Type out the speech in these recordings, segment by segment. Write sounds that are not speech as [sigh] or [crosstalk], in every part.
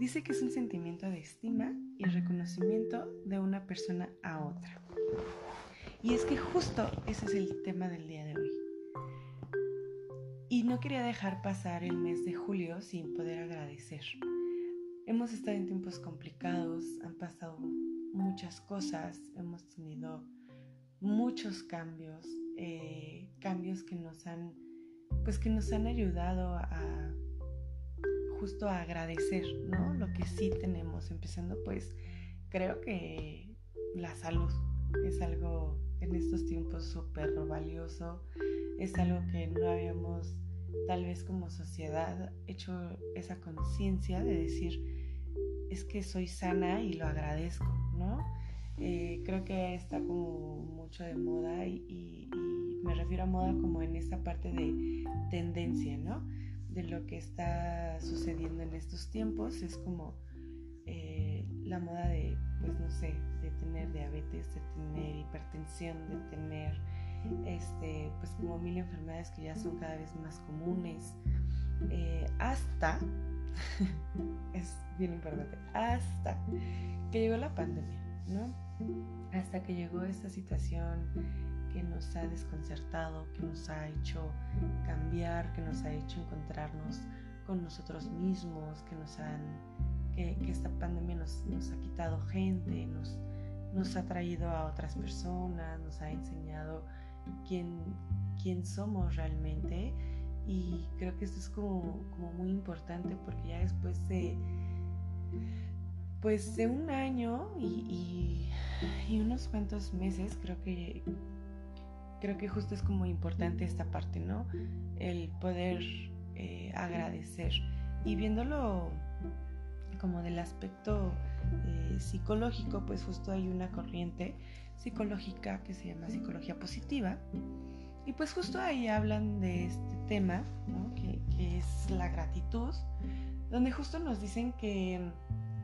dice que es un sentimiento de estima y reconocimiento de una persona a otra. Y es que justo ese es el tema del día de hoy. Y no quería dejar pasar el mes de julio sin poder agradecer. Hemos estado en tiempos complicados, han pasado muchas cosas, hemos tenido muchos cambios, eh, cambios que nos han, pues que nos han ayudado a justo agradecer, ¿no? Lo que sí tenemos, empezando pues creo que la salud es algo en estos tiempos súper valioso, es algo que no habíamos tal vez como sociedad hecho esa conciencia de decir, es que soy sana y lo agradezco, ¿no? Eh, creo que está como mucho de moda y, me refiero a moda como en esta parte de tendencia, ¿no? De lo que está sucediendo en estos tiempos es como eh, la moda de, pues no sé, de tener diabetes, de tener hipertensión, de tener, este, pues como mil enfermedades que ya son cada vez más comunes, eh, hasta, [laughs] es bien importante, hasta que llegó la pandemia, ¿no? Hasta que llegó esta situación que nos ha desconcertado, que nos ha hecho cambiar, que nos ha hecho encontrarnos con nosotros mismos, que nos han que, esta pandemia nos, ha quitado gente, nos, nos ha traído a otras personas, nos ha enseñado quién, quién somos realmente. Y creo que esto es como, como muy importante porque ya después de pues de un año y, y, unos cuantos meses creo que creo que justo es como importante esta parte no el poder eh, agradecer. Y viéndolo como del aspecto eh, psicológico pues justo hay una corriente psicológica que se llama psicología positiva. Y pues justo ahí hablan de este tema ¿no? que, que es la gratitud donde justo nos dicen que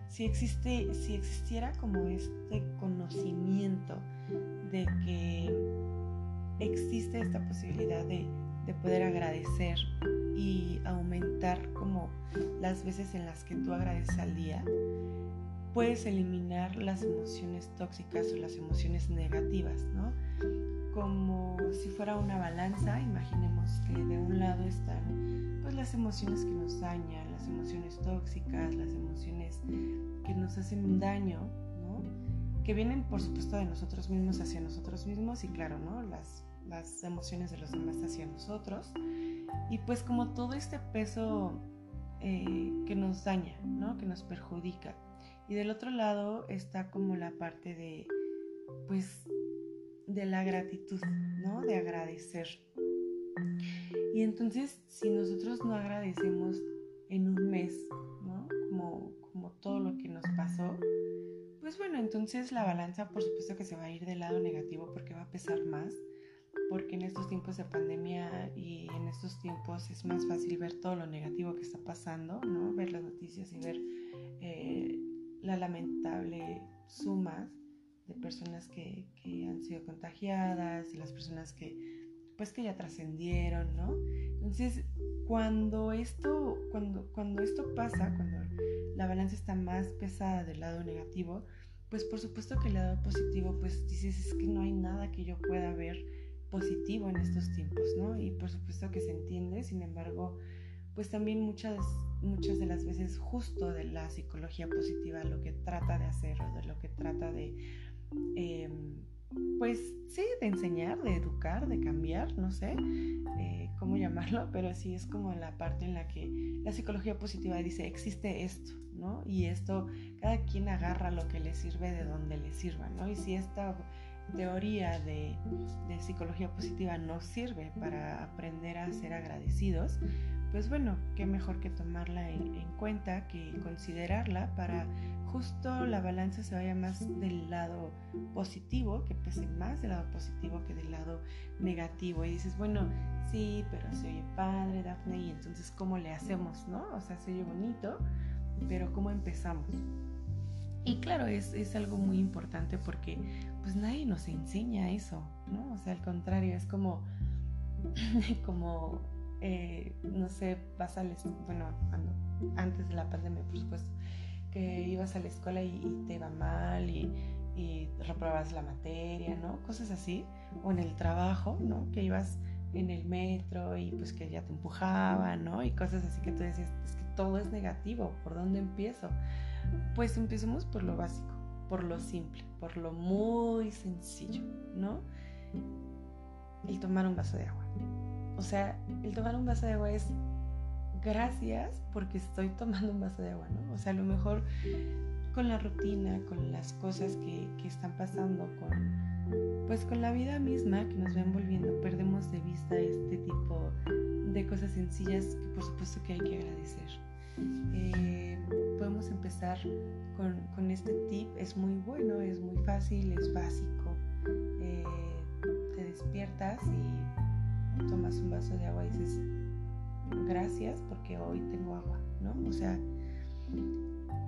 si, existe, si existiera como este conocimiento de que existe esta posibilidad de, de poder agradecer y aumentar como las veces en las que tú agradeces al día, puedes eliminar las emociones tóxicas o las emociones negativas, ¿no? Como si fuera una balanza, imaginemos que de un lado están pues las emociones que nos dañan, las emociones tóxicas, las emociones que nos hacen daño. Que vienen por supuesto de nosotros mismos hacia nosotros mismos y claro, ¿no? Las, las emociones de los demás hacia nosotros. Y pues como todo este peso eh, que nos daña, ¿no? Que nos perjudica. Y del otro lado está como la parte de, pues, de la gratitud, ¿no? De agradecer. Y entonces, si nosotros no agradecemos en un mes, ¿no? Como, como todo lo que nos pasó, pues bueno, entonces la balanza por supuesto que se va a ir del lado negativo porque va a pesar más, porque en estos tiempos de pandemia y en estos tiempos es más fácil ver todo lo negativo que está pasando, ¿no? Ver las noticias y ver eh, la lamentable suma de personas que, han sido contagiadas y las personas que pues que ya trascendieron, ¿no? Entonces, cuando esto, cuando, cuando esto pasa, cuando la balanza está más pesada del lado negativo, pues por supuesto que el lado positivo, pues dices, es que no hay nada que yo pueda ver positivo en estos tiempos, ¿no? Y por supuesto que se entiende, sin embargo, pues también muchas, muchas de las veces justo de la psicología positiva lo que trata de hacer o de lo que trata de, em, pues sí, de enseñar, de educar, de cambiar, no sé eh, cómo llamarlo, pero sí es como la parte en la que la psicología positiva dice, existe esto, ¿no? Y esto, cada quien agarra lo que le sirve de donde le sirva, ¿no? Y si esta teoría de, de psicología positiva nos sirve para aprender a ser agradecidos, pues bueno, qué mejor que tomarla en, cuenta, que considerarla para justo la balanza se vaya más del lado positivo, que pese más del lado positivo que del lado negativo. Y dices, bueno, sí, pero se oye padre, Daphne, y entonces, ¿cómo le hacemos, no? O sea, se oye bonito, pero ¿cómo empezamos? Y claro, es, es algo muy importante porque pues nadie nos enseña eso, ¿no? O sea, al contrario, es como, [laughs] como eh, no sé, pasa, bueno, cuando, antes de la pandemia, por supuesto, que ibas a la escuela y, te iba mal y, y, reprobabas la materia, ¿no? Cosas así. O en el trabajo, ¿no? Que ibas en el metro y pues que ya te empujaban, ¿no? Y cosas así que tú decías, es que todo es negativo, ¿por dónde empiezo? Pues empecemos por lo básico, por lo simple, por lo muy sencillo, ¿no? El tomar un vaso de agua. O sea, el tomar un vaso de agua es gracias porque estoy tomando un vaso de agua, ¿no? O sea, a lo mejor con la rutina, con las cosas que, que están pasando, con pues con la vida misma que nos va envolviendo, perdemos de vista este tipo de cosas sencillas que por supuesto que hay que agradecer. Eh, podemos empezar con, con, este tip, es muy bueno, es muy fácil, es básico. Eh, te despiertas y tomas un vaso de agua y dices, gracias porque hoy tengo agua, ¿no? O sea,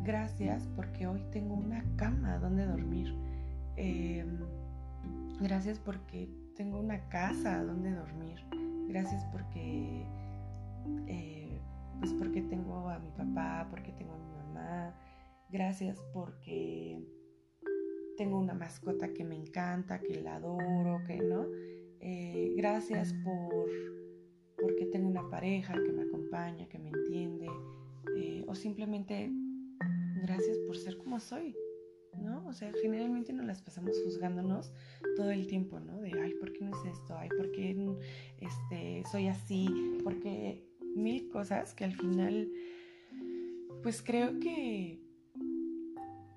gracias porque hoy tengo una cama donde dormir. Em, gracias porque tengo una casa donde dormir. Gracias porque, eh, pues porque tengo a mi papá, porque tengo a mi mamá. Gracias porque tengo una mascota que me encanta, que la adoro, que no. Eh, gracias por porque tengo una pareja que me acompaña, que me entiende, eh, o simplemente gracias por ser como soy, ¿no? O sea, generalmente nos las pasamos juzgándonos todo el tiempo, ¿no? De, ay, ¿por qué no es esto? Ay, ¿por qué este, soy así? Porque mil cosas que al final, pues creo que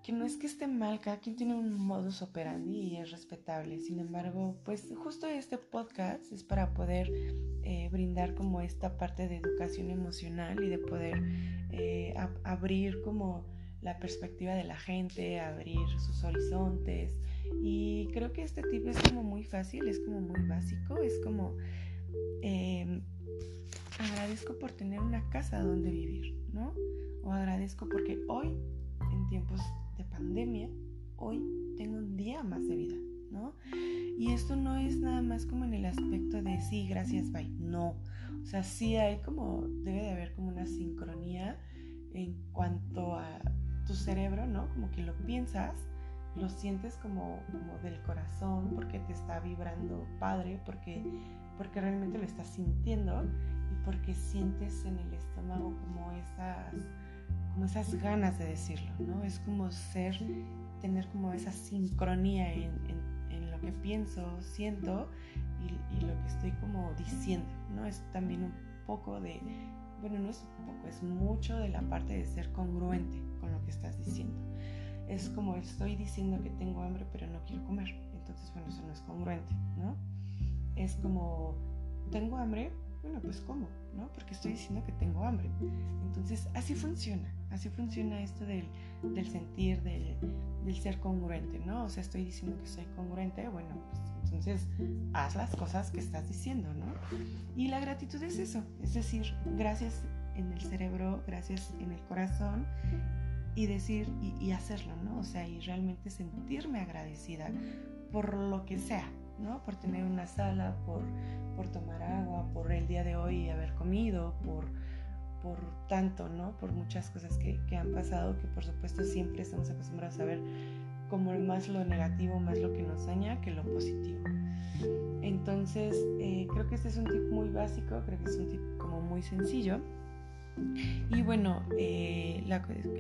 que no es que esté mal, cada quien tiene un modus operandi y es respetable. Sin embargo, pues justo este podcast es para poder eh, brindar como esta parte de educación emocional y de poder eh, abrir como la perspectiva de la gente, abrir sus horizontes. Y creo que este tipo es como muy fácil, es como muy básico, es como em, agradezco por tener una casa donde vivir, ¿no? O agradezco porque hoy, en tiempos pandemia, hoy tengo un día más de vida, ¿no? Y esto no es nada más como en el aspecto de sí, gracias, bye. No. O sea, sí hay como, debe de haber como una sincronía en cuanto a tu cerebro, ¿no? Como que lo piensas, lo sientes como, como del corazón, porque te está vibrando padre, porque, porque realmente lo estás sintiendo y porque sientes en el estómago como esas como esas ganas de decirlo, ¿no? Es como ser, tener como esa sincronía en, lo que pienso, siento y, y, lo que estoy como diciendo, ¿no? Es también un poco de, bueno, no es un poco, es mucho de la parte de ser congruente con lo que estás diciendo. Es como estoy diciendo que tengo hambre pero no quiero comer, entonces, bueno, eso no es congruente, ¿no? Es como, tengo hambre, bueno, pues como, ¿no? Porque estoy diciendo que tengo hambre. Entonces, así funciona. Así funciona esto del, del sentir, del, del, ser congruente, ¿no? O sea, estoy diciendo que soy congruente, bueno, pues entonces haz las cosas que estás diciendo, ¿no? Y la gratitud es eso, es decir, gracias en el cerebro, gracias en el corazón y decir y, y hacerlo, ¿no? O sea, y realmente sentirme agradecida por lo que sea, ¿no? Por tener una sala, por, por tomar agua, por el día de hoy haber comido, por por tanto, ¿no? Por muchas cosas que, que, han pasado, que por supuesto siempre estamos acostumbrados a ver como más lo negativo, más lo que nos daña que lo positivo. Entonces, eh, creo que este es un tip muy básico, creo que es un tip como muy sencillo. Y bueno, eh,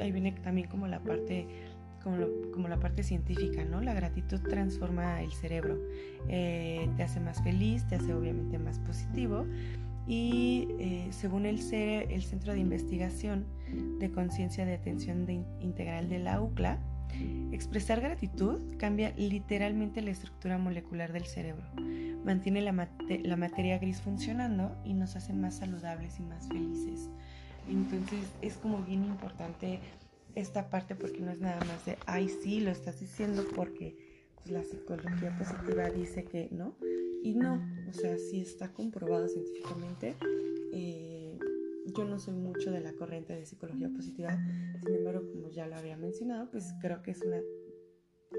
ahí viene también como la parte como, como, la parte científica, ¿no? La gratitud transforma el cerebro, eh, te hace más feliz, te hace obviamente más positivo y eh, según el, el Centro de Investigación de Conciencia de Atención Integral de la UCLA, expresar gratitud cambia literalmente la estructura molecular del cerebro, mantiene la, la materia gris funcionando y nos hace más saludables y más felices. Entonces es como bien importante esta parte porque no es nada más de, ay sí, lo estás diciendo porque pues, la psicología positiva dice que no, y no, o sea, sí está comprobado científicamente. Eh, yo no soy mucho de la corriente de psicología positiva, sin embargo, como ya lo había mencionado, pues creo que es una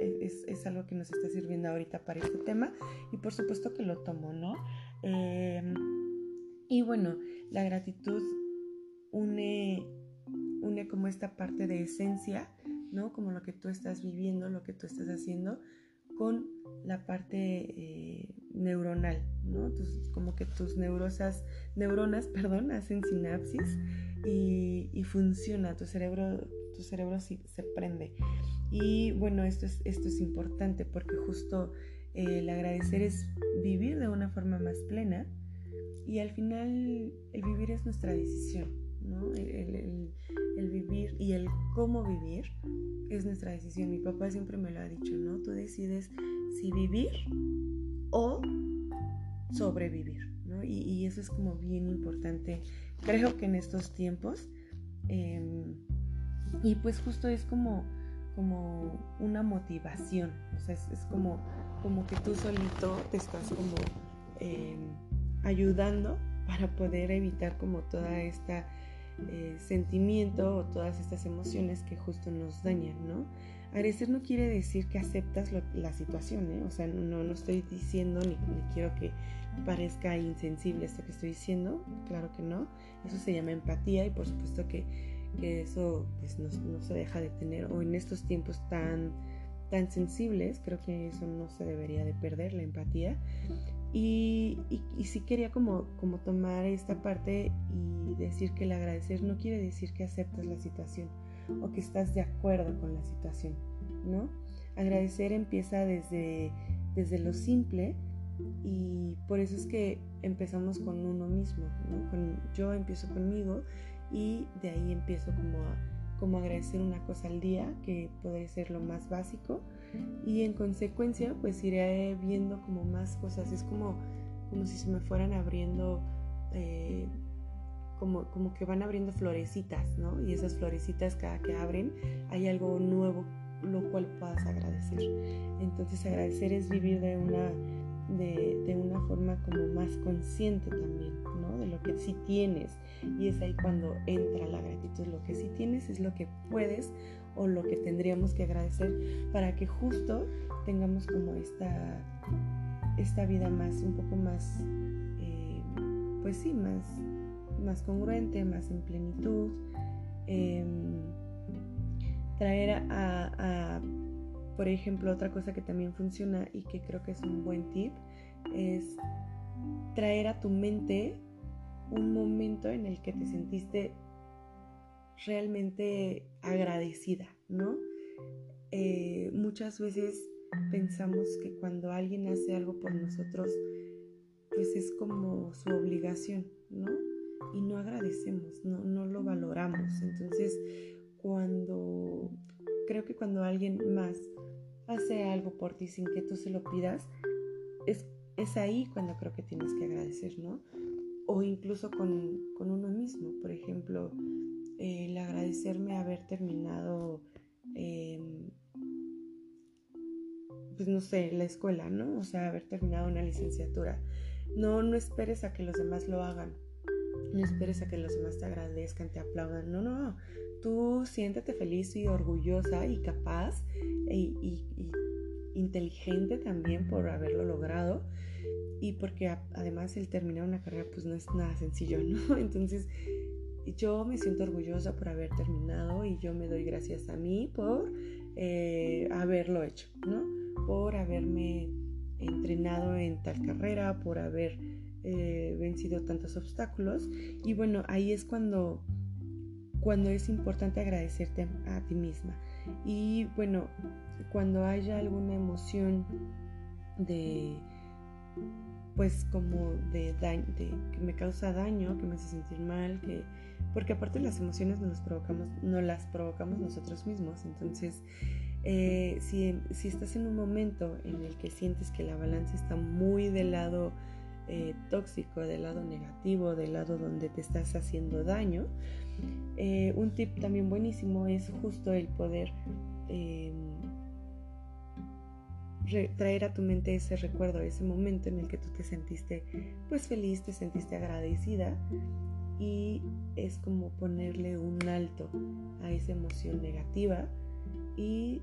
es, es, algo que nos está sirviendo ahorita para este tema y por supuesto que lo tomo, ¿no? Em, y bueno, la gratitud une une como esta parte de esencia, ¿no? Como lo que tú estás viviendo, lo que tú estás haciendo, con la parte eh, neuronal, ¿no? como que tus neurosas, neuronas, [laughs] perdón, hacen sinapsis y, funciona, tu cerebro, tu cerebro se prende. Y bueno, esto es, esto es importante porque justo el agradecer es vivir de una forma más plena y al final el vivir es nuestra decisión, ¿no? El, vivir y el cómo vivir es nuestra decisión. Mi papá siempre me lo ha dicho, ¿no? Tú decides si vivir o sobrevivir, ¿no? Y, eso es como bien importante, creo que en estos tiempos. Em, y pues justo es como como una motivación, o sea, es, como, como que tú solito te estás como em, ayudando para poder evitar como toda esta eh, sentimiento o todas estas emociones que justo nos dañan, ¿no? Agradecer no quiere decir que aceptas la situación, ¿eh? O sea, no, no estoy diciendo ni, ni, quiero que parezca insensible esto que estoy diciendo, claro que no. Eso se llama empatía y por supuesto que que eso pues, no, se deja de tener, o en estos tiempos tan, tan sensibles, creo que eso no se debería de perder, la empatía. Y, y, sí quería como, como tomar esta parte y decir que el agradecer no quiere decir que aceptas la situación o que estás de acuerdo con la situación, ¿no? Agradecer empieza desde, desde lo simple y por eso es que empezamos con uno mismo, ¿no? Con, yo empiezo conmigo y de ahí empiezo como a, como agradecer una cosa al día, que puede ser lo más básico, y en consecuencia pues iré viendo como más cosas, es como, como si se me fueran abriendo, eh, como, como que van abriendo florecitas, ¿no? Y esas florecitas cada que abren hay algo nuevo lo cual puedas agradecer. Entonces agradecer es vivir de una, de, de una forma como más consciente también. Lo que sí tienes y es ahí cuando entra la gratitud. Lo que sí tienes es lo que puedes o lo que tendríamos que agradecer para que justo tengamos como esta, esta vida más, un poco más, eh, pues sí, más, más congruente, más en plenitud. Em, traer a, por ejemplo, otra cosa que también funciona y que creo que es un buen tip, es traer a tu mente un momento en el que te sentiste realmente agradecida, ¿no? Eh, muchas veces pensamos que cuando alguien hace algo por nosotros, pues es como su obligación, ¿no? Y no agradecemos, no, no lo valoramos. Entonces, cuando, creo que cuando alguien más hace algo por ti sin que tú se lo pidas, es, es ahí cuando creo que tienes que agradecer, ¿no? O incluso con, uno mismo. Por ejemplo, el agradecerme haber terminado, em, pues no sé, la escuela, ¿no? O sea, haber terminado una licenciatura. No, no esperes a que los demás lo hagan. No esperes a que los demás te agradezcan, te aplaudan. No, no. Tú siéntete feliz y orgullosa y capaz y inteligente también por haberlo logrado y porque además el terminar una carrera pues no es nada sencillo, ¿no? [laughs] Entonces yo me siento orgullosa por haber terminado y yo me doy gracias a mí por eh, haberlo hecho, ¿no? Por haberme entrenado en tal carrera, por haber eh, vencido tantos obstáculos y bueno, ahí es cuando cuando es importante agradecerte a ti misma. Y bueno, cuando haya alguna emoción de pues como de daño, que me causa daño, que me hace sentir mal, que porque aparte las emociones nos las provocamos, no las provocamos nosotros mismos. Entonces, eh, si, si, estás en un momento en el que sientes que la balanza está muy del lado eh, tóxico, del lado negativo, del lado donde te estás haciendo daño, eh, un tip también buenísimo es justo el poder traer a tu mente ese recuerdo, ese momento en el que tú te sentiste pues feliz, te sentiste agradecida y es como ponerle un alto a esa emoción negativa y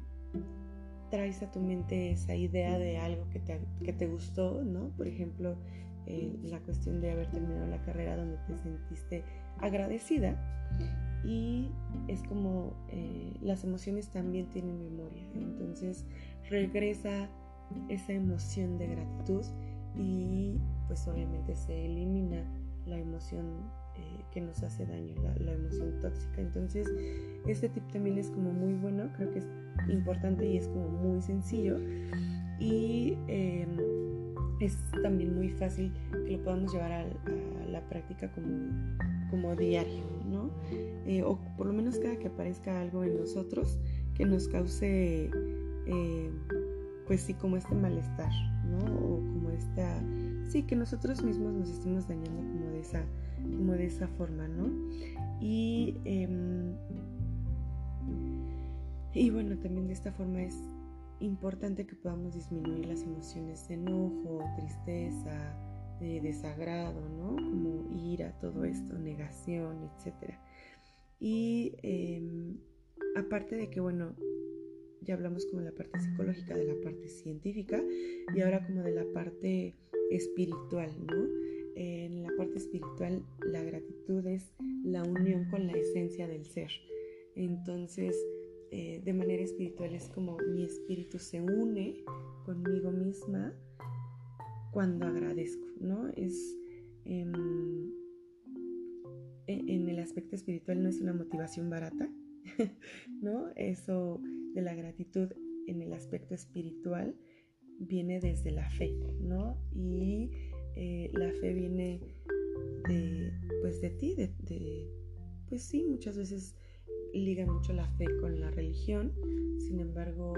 traes a tu mente esa idea de algo que te, que te gustó, ¿no? Por ejemplo, eh, la cuestión de haber terminado la carrera donde te sentiste agradecida y es como eh, las emociones también tienen memoria, entonces regresa esa emoción de gratitud y pues obviamente se elimina la emoción eh, que nos hace daño, la, emoción tóxica. Entonces este tip también es como muy bueno, creo que es importante y es como muy sencillo y em, es también muy fácil que lo podamos llevar a, la práctica como, como diario, ¿no? Eh, o por lo menos cada que aparezca algo en nosotros que nos cause, eh, pues sí, como este malestar, ¿no? O como esta, sí, que nosotros mismos nos estemos dañando como de esa, como de esa forma, ¿no? Y, em, y bueno, también de esta forma es importante que podamos disminuir las emociones de enojo, tristeza, de desagrado, ¿no? Como ira, todo esto, negación, etc. Y em, aparte de que, bueno, ya hablamos como de la parte psicológica, de la parte científica y ahora como de la parte espiritual, ¿no? En la parte espiritual la gratitud es la unión con la esencia del ser. Entonces, eh, de manera espiritual es como mi espíritu se une conmigo misma cuando agradezco, ¿no? Es em, e, en, el aspecto espiritual no es una motivación barata, [laughs] ¿no? Eso de la gratitud en el aspecto espiritual viene desde la fe, ¿no? Y eh, la fe viene de, pues de ti, de, pues sí, muchas veces liga mucho la fe con la religión, sin embargo,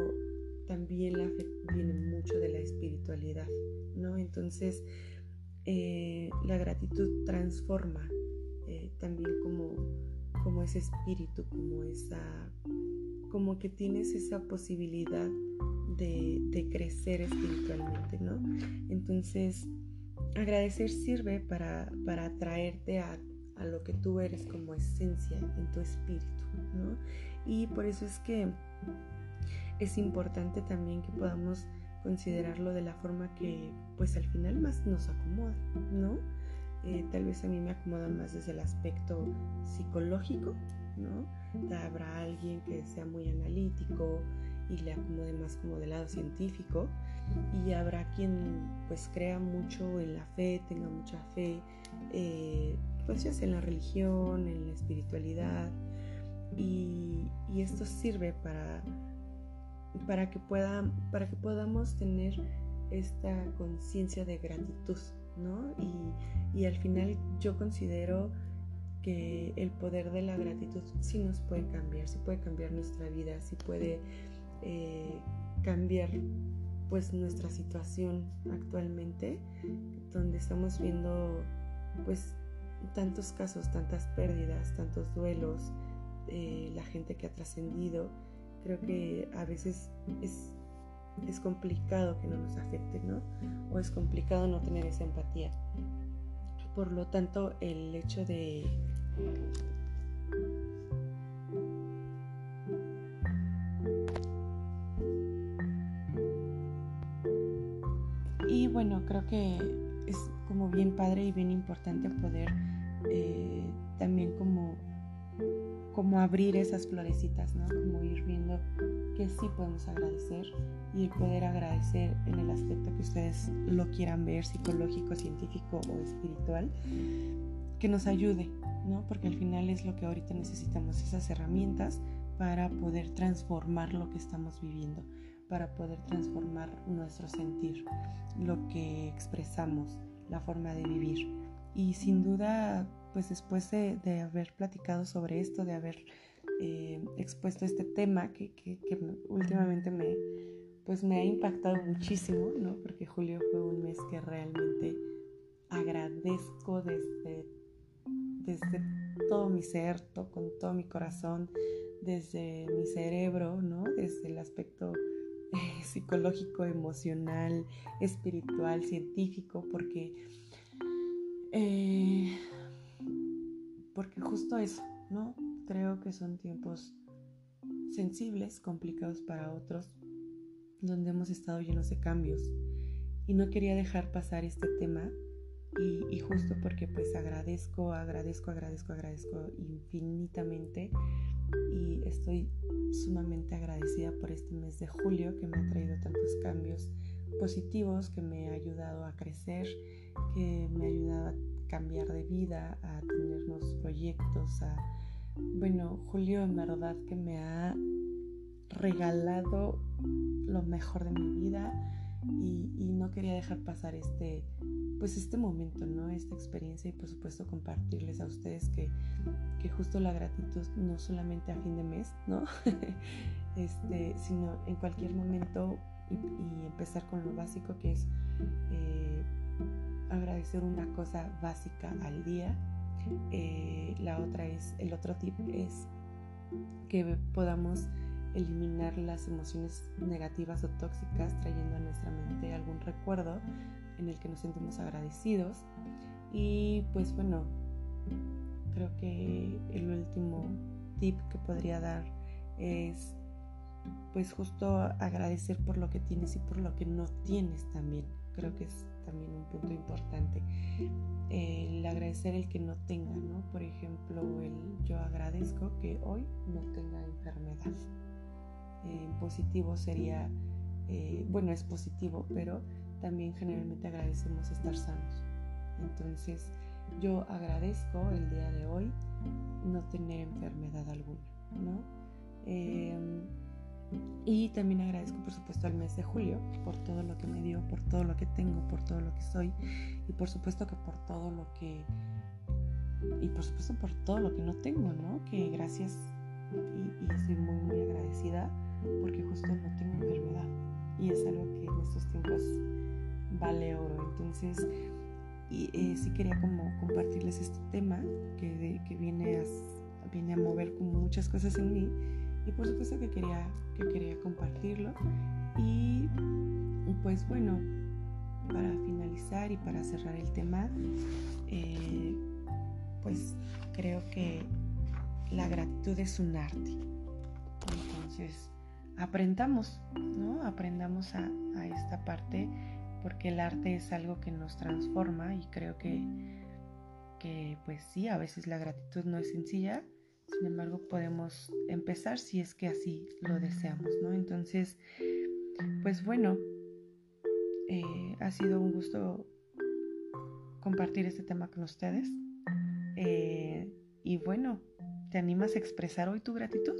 también la fe viene mucho de la espiritualidad, ¿no? Entonces, eh, la gratitud transforma eh, también como, como ese espíritu, como esa, como que tienes esa posibilidad de, de crecer espiritualmente, ¿no? Entonces, agradecer sirve para, para atraerte a a lo que tú eres como esencia en tu espíritu, ¿no? Y por eso es que es importante también que podamos considerarlo de la forma que pues al final más nos acomoda, ¿no? Eh, tal vez a mí me acomoda más desde el aspecto psicológico, ¿no? Habrá alguien que sea muy analítico y le acomode más como del lado científico y habrá quien pues crea mucho en la fe, tenga mucha fe, eh, pues ya sea en la religión, en la espiritualidad, y, esto sirve para, para, que pueda, para que podamos tener esta conciencia de gratitud, ¿no? Y, al final yo considero que el poder de la gratitud sí nos puede cambiar, sí puede cambiar nuestra vida, sí puede eh, cambiar pues nuestra situación actualmente, donde estamos viendo pues tantos casos, tantas pérdidas, tantos duelos, eh, la gente que ha trascendido, creo que a veces es, es complicado que no nos afecte, ¿no? O es complicado no tener esa empatía. Por lo tanto, el hecho de Y bueno, creo que es como bien padre y bien importante poder eh, también como, como abrir esas florecitas, ¿no? Como ir viendo que sí podemos agradecer y poder agradecer en el aspecto que ustedes lo quieran ver, psicológico, científico o espiritual, que nos ayude, ¿no? Porque al final es lo que ahorita necesitamos, esas herramientas para poder transformar lo que estamos viviendo, para poder transformar nuestro sentir, lo que expresamos, la forma de vivir. Y sin duda, pues después de, haber platicado sobre esto, de haber eh, expuesto este tema que, últimamente me, pues me ha impactado muchísimo, ¿no? Porque julio fue un mes que realmente agradezco desde, desde todo mi ser, con todo mi corazón, desde mi cerebro, ¿no? Desde el aspecto eh, psicológico, emocional, espiritual, científico, porque eh, porque justo eso, ¿no? Creo que son tiempos sensibles, complicados para otros, donde hemos estado llenos de cambios. Y no quería dejar pasar este tema Y, justo porque pues agradezco, agradezco, agradezco, agradezco infinitamente y estoy sumamente agradecida por este mes de julio que me ha traído tantos cambios positivos, que me ha ayudado a crecer, que me ha ayudado a cambiar de vida, a tener nuevos proyectos, a... Bueno, Julio en verdad que me ha regalado lo mejor de mi vida y, no quería dejar pasar este, pues este momento, ¿no? Esta experiencia y por supuesto compartirles a ustedes que, que justo la gratitud no solamente a fin de mes, ¿no? [laughs] este, sino en cualquier momento y, empezar con lo básico que es eh, agradecer una cosa básica al día. Eh, la otra es, el otro tip es que podamos eliminar las emociones negativas o tóxicas trayendo a nuestra mente algún recuerdo en el que nos sentimos agradecidos. Y pues bueno, creo que el último tip que podría dar es pues justo agradecer por lo que tienes y por lo que no tienes también. Creo que es también un punto importante. El agradecer el que no tenga, ¿no? Por ejemplo, el yo agradezco que hoy no tenga enfermedad. En positivo sería, eh, bueno, es positivo, pero también generalmente agradecemos estar sanos. Entonces, yo agradezco el día de hoy no tener enfermedad alguna, ¿no? Em, y también agradezco, por supuesto, al mes de julio por todo lo que me dio, por todo lo que tengo, por todo lo que soy y por supuesto que por todo lo que... Y por supuesto por todo lo que no tengo, ¿no? Que gracias y, y estoy muy, muy agradecida porque justo no tengo enfermedad y es algo que en estos tiempos vale oro. Entonces, y, eh, sí quería como compartirles este tema que, que viene, a, viene a mover como muchas cosas en mí y por supuesto que quería, que quería compartirlo. Y pues bueno, para finalizar y para cerrar el tema, eh, pues creo que la gratitud es un arte. Entonces, aprendamos, ¿no? Aprendamos a, esta parte porque el arte es algo que nos transforma y creo que, que, pues sí, a veces la gratitud no es sencilla, sin embargo podemos empezar si es que así lo deseamos, ¿no? Entonces, pues bueno, eh, ha sido un gusto compartir este tema con ustedes. Eh, y bueno, ¿te animas a expresar hoy tu gratitud?